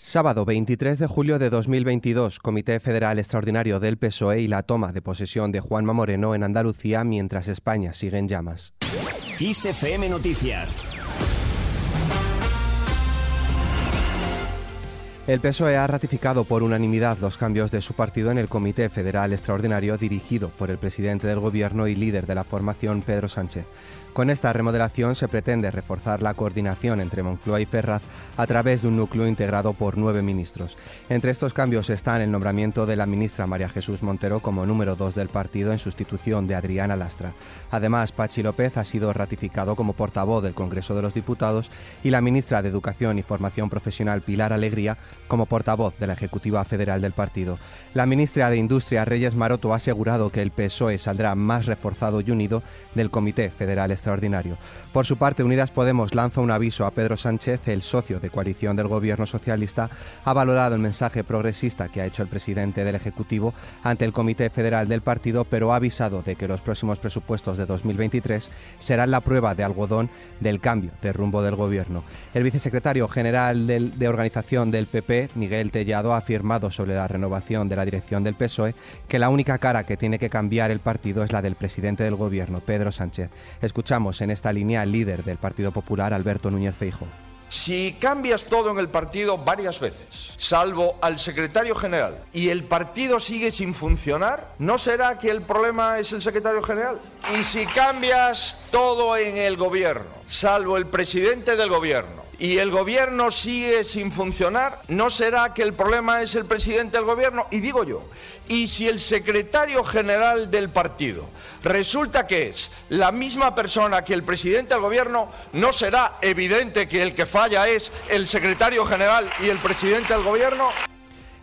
Sábado 23 de julio de 2022, Comité Federal Extraordinario del PSOE y la toma de posesión de Juanma Moreno en Andalucía mientras España sigue en llamas. Noticias El PSOE ha ratificado por unanimidad los cambios de su partido en el Comité Federal Extraordinario dirigido por el presidente del Gobierno y líder de la formación, Pedro Sánchez. Con esta remodelación se pretende reforzar la coordinación entre Moncloa y Ferraz a través de un núcleo integrado por nueve ministros. Entre estos cambios están el nombramiento de la ministra María Jesús Montero como número dos del partido en sustitución de Adriana Lastra. Además, Pachi López ha sido ratificado como portavoz del Congreso de los Diputados y la ministra de Educación y Formación Profesional Pilar Alegría como portavoz de la Ejecutiva Federal del partido. La ministra de Industria Reyes Maroto ha asegurado que el PSOE saldrá más reforzado y unido del Comité Federal extraordinario. Por su parte, Unidas Podemos lanza un aviso a Pedro Sánchez, el socio de coalición del gobierno socialista, ha valorado el mensaje progresista que ha hecho el presidente del Ejecutivo ante el Comité Federal del partido, pero ha avisado de que los próximos presupuestos de 2023 serán la prueba de algodón del cambio de rumbo del gobierno. El vicesecretario general de organización del PP, Miguel Tellado, ha afirmado sobre la renovación de la dirección del PSOE que la única cara que tiene que cambiar el partido es la del presidente del gobierno, Pedro Sánchez. Escuchamos en esta línea al líder del Partido Popular, Alberto Núñez Feijo. Si cambias todo en el partido varias veces, salvo al secretario general, y el partido sigue sin funcionar, ¿no será que el problema es el secretario general? Y si cambias todo en el gobierno, salvo el presidente del gobierno, y el gobierno sigue sin funcionar, ¿no será que el problema es el presidente del gobierno? Y digo yo, y si el secretario general del partido resulta que es la misma persona que el presidente del gobierno, ¿no será evidente que el que falla es el secretario general y el presidente del gobierno?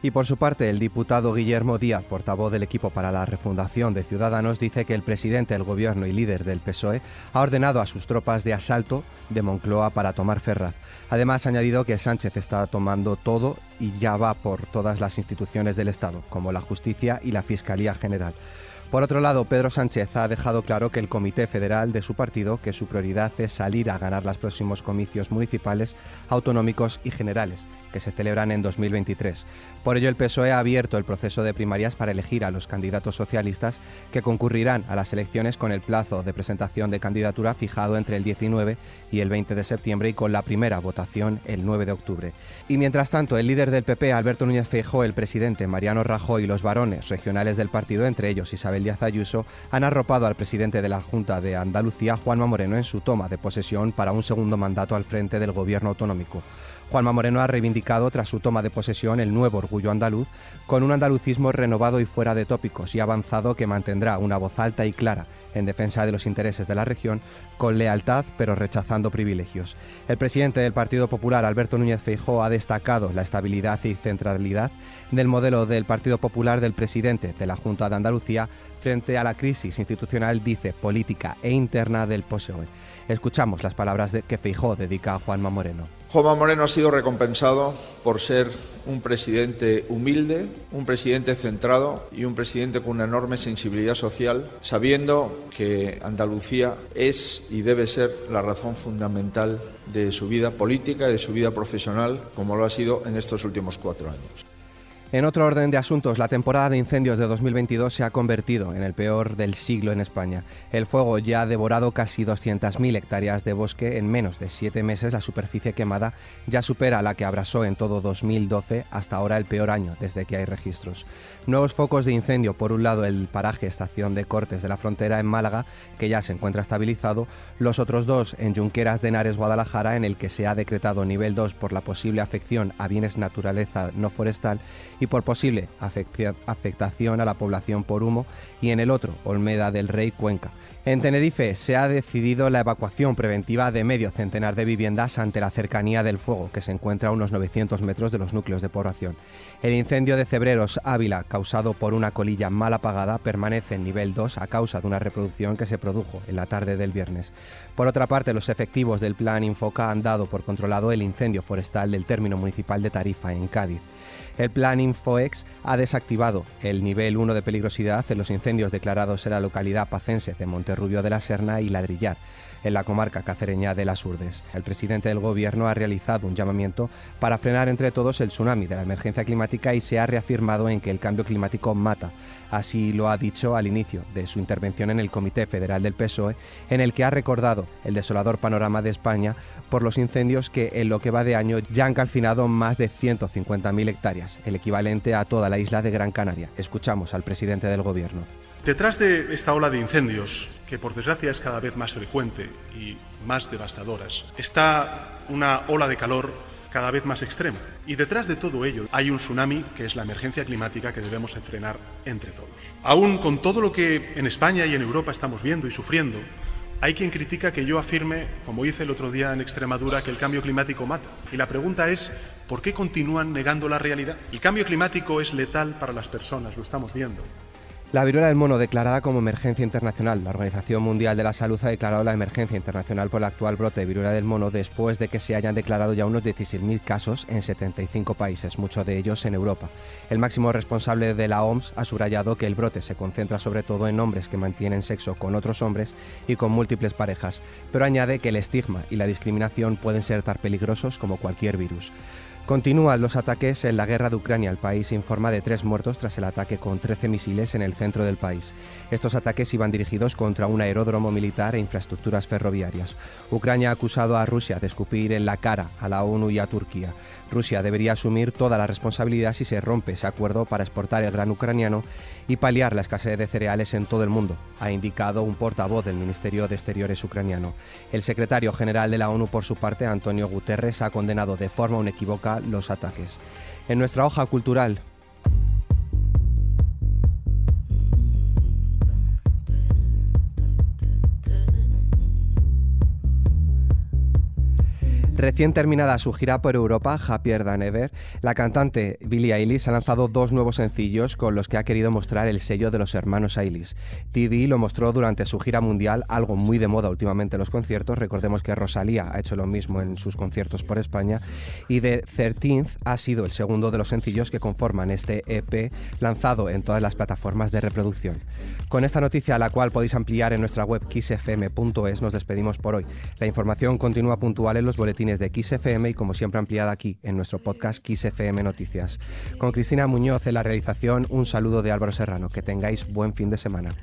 Y por su parte, el diputado Guillermo Díaz, portavoz del equipo para la refundación de Ciudadanos, dice que el presidente del gobierno y líder del PSOE ha ordenado a sus tropas de asalto de Moncloa para tomar Ferraz. Además, ha añadido que Sánchez está tomando todo y ya va por todas las instituciones del Estado, como la justicia y la Fiscalía General. Por otro lado, Pedro Sánchez ha dejado claro que el Comité Federal de su partido, que su prioridad es salir a ganar los próximos comicios municipales, autonómicos y generales, que se celebran en 2023. Por ello, el PSOE ha abierto el proceso de primarias para elegir a los candidatos socialistas que concurrirán a las elecciones con el plazo de presentación de candidatura fijado entre el 19 y el 20 de septiembre y con la primera votación el 9 de octubre. Y mientras tanto, el líder del PP, Alberto Núñez Feijóo, el presidente Mariano Rajoy y los varones regionales del partido, entre ellos Isabel Díaz Ayuso han arropado al presidente de la Junta de Andalucía, Juanma Moreno, en su toma de posesión para un segundo mandato al frente del gobierno autonómico. Juanma Moreno ha reivindicado tras su toma de posesión el nuevo orgullo andaluz, con un andalucismo renovado y fuera de tópicos, y avanzado que mantendrá una voz alta y clara en defensa de los intereses de la región, con lealtad pero rechazando privilegios. El presidente del Partido Popular, Alberto Núñez Feijóo, ha destacado la estabilidad y centralidad del modelo del Partido Popular del presidente de la Junta de Andalucía frente a la crisis institucional, dice, política e interna del PSOE. Escuchamos las palabras de que Feijóo dedica a Juanma Moreno. Juanma Moreno ha sido recompensado por ser un presidente humilde, un presidente centrado y un presidente con una enorme sensibilidad social, sabiendo que Andalucía es y debe ser la razón fundamental de su vida política y de su vida profesional, como lo ha sido en estos últimos cuatro años. En otro orden de asuntos, la temporada de incendios de 2022 se ha convertido en el peor del siglo en España. El fuego ya ha devorado casi 200.000 hectáreas de bosque en menos de siete meses. La superficie quemada ya supera la que abrasó en todo 2012, hasta ahora el peor año desde que hay registros. Nuevos focos de incendio, por un lado el paraje Estación de Cortes de la Frontera en Málaga, que ya se encuentra estabilizado, los otros dos en Junqueras de Henares, Guadalajara, en el que se ha decretado nivel 2 por la posible afección a bienes naturaleza no forestal y por posible afectación a la población por humo, y en el otro, Olmeda del Rey, Cuenca. En Tenerife se ha decidido la evacuación preventiva de medio centenar de viviendas ante la cercanía del fuego, que se encuentra a unos 900 metros de los núcleos de población. El incendio de Cebreros Ávila, causado por una colilla mal apagada, permanece en nivel 2 a causa de una reproducción que se produjo en la tarde del viernes. Por otra parte, los efectivos del Plan Infoca han dado por controlado el incendio forestal del término municipal de Tarifa, en Cádiz. El plan Infoex ha desactivado el nivel 1 de peligrosidad en los incendios declarados en la localidad pacense de Monterrubio de la Serna y Ladrillar en la comarca cacereña de las Urdes. El presidente del gobierno ha realizado un llamamiento para frenar entre todos el tsunami de la emergencia climática y se ha reafirmado en que el cambio climático mata. Así lo ha dicho al inicio de su intervención en el Comité Federal del PSOE, en el que ha recordado el desolador panorama de España por los incendios que en lo que va de año ya han calcinado más de 150.000 hectáreas, el equivalente a toda la isla de Gran Canaria. Escuchamos al presidente del gobierno. Detrás de esta ola de incendios, que por desgracia es cada vez más frecuente y más devastadoras, está una ola de calor cada vez más extrema. Y detrás de todo ello hay un tsunami que es la emergencia climática que debemos frenar entre todos. Aún con todo lo que en España y en Europa estamos viendo y sufriendo, hay quien critica que yo afirme, como hice el otro día en Extremadura, que el cambio climático mata. Y la pregunta es, ¿por qué continúan negando la realidad? El cambio climático es letal para las personas, lo estamos viendo. La viruela del mono declarada como emergencia internacional. La Organización Mundial de la Salud ha declarado la emergencia internacional por el actual brote de viruela del mono después de que se hayan declarado ya unos 16.000 casos en 75 países, muchos de ellos en Europa. El máximo responsable de la OMS ha subrayado que el brote se concentra sobre todo en hombres que mantienen sexo con otros hombres y con múltiples parejas, pero añade que el estigma y la discriminación pueden ser tan peligrosos como cualquier virus. Continúan los ataques en la guerra de Ucrania. El país informa de tres muertos tras el ataque con 13 misiles en el centro del país. Estos ataques iban dirigidos contra un aeródromo militar e infraestructuras ferroviarias. Ucrania ha acusado a Rusia de escupir en la cara a la ONU y a Turquía. Rusia debería asumir toda la responsabilidad si se rompe ese acuerdo para exportar el gran ucraniano y paliar la escasez de cereales en todo el mundo, ha indicado un portavoz del Ministerio de Exteriores ucraniano. El secretario general de la ONU, por su parte, Antonio Guterres, ha condenado de forma inequívoca los ataques. En nuestra hoja cultural, Recién terminada su gira por Europa, Happier Than Ever, la cantante Billie Eilish ha lanzado dos nuevos sencillos con los que ha querido mostrar el sello de los hermanos Eilish. TV lo mostró durante su gira mundial, algo muy de moda últimamente en los conciertos. Recordemos que Rosalía ha hecho lo mismo en sus conciertos por España. Y The 13th ha sido el segundo de los sencillos que conforman este EP lanzado en todas las plataformas de reproducción. Con esta noticia, la cual podéis ampliar en nuestra web kissfm.es, nos despedimos por hoy. La información continúa puntual en los boletines de XFM y como siempre ampliada aquí en nuestro podcast XFM Noticias. Con Cristina Muñoz en la realización, un saludo de Álvaro Serrano. Que tengáis buen fin de semana.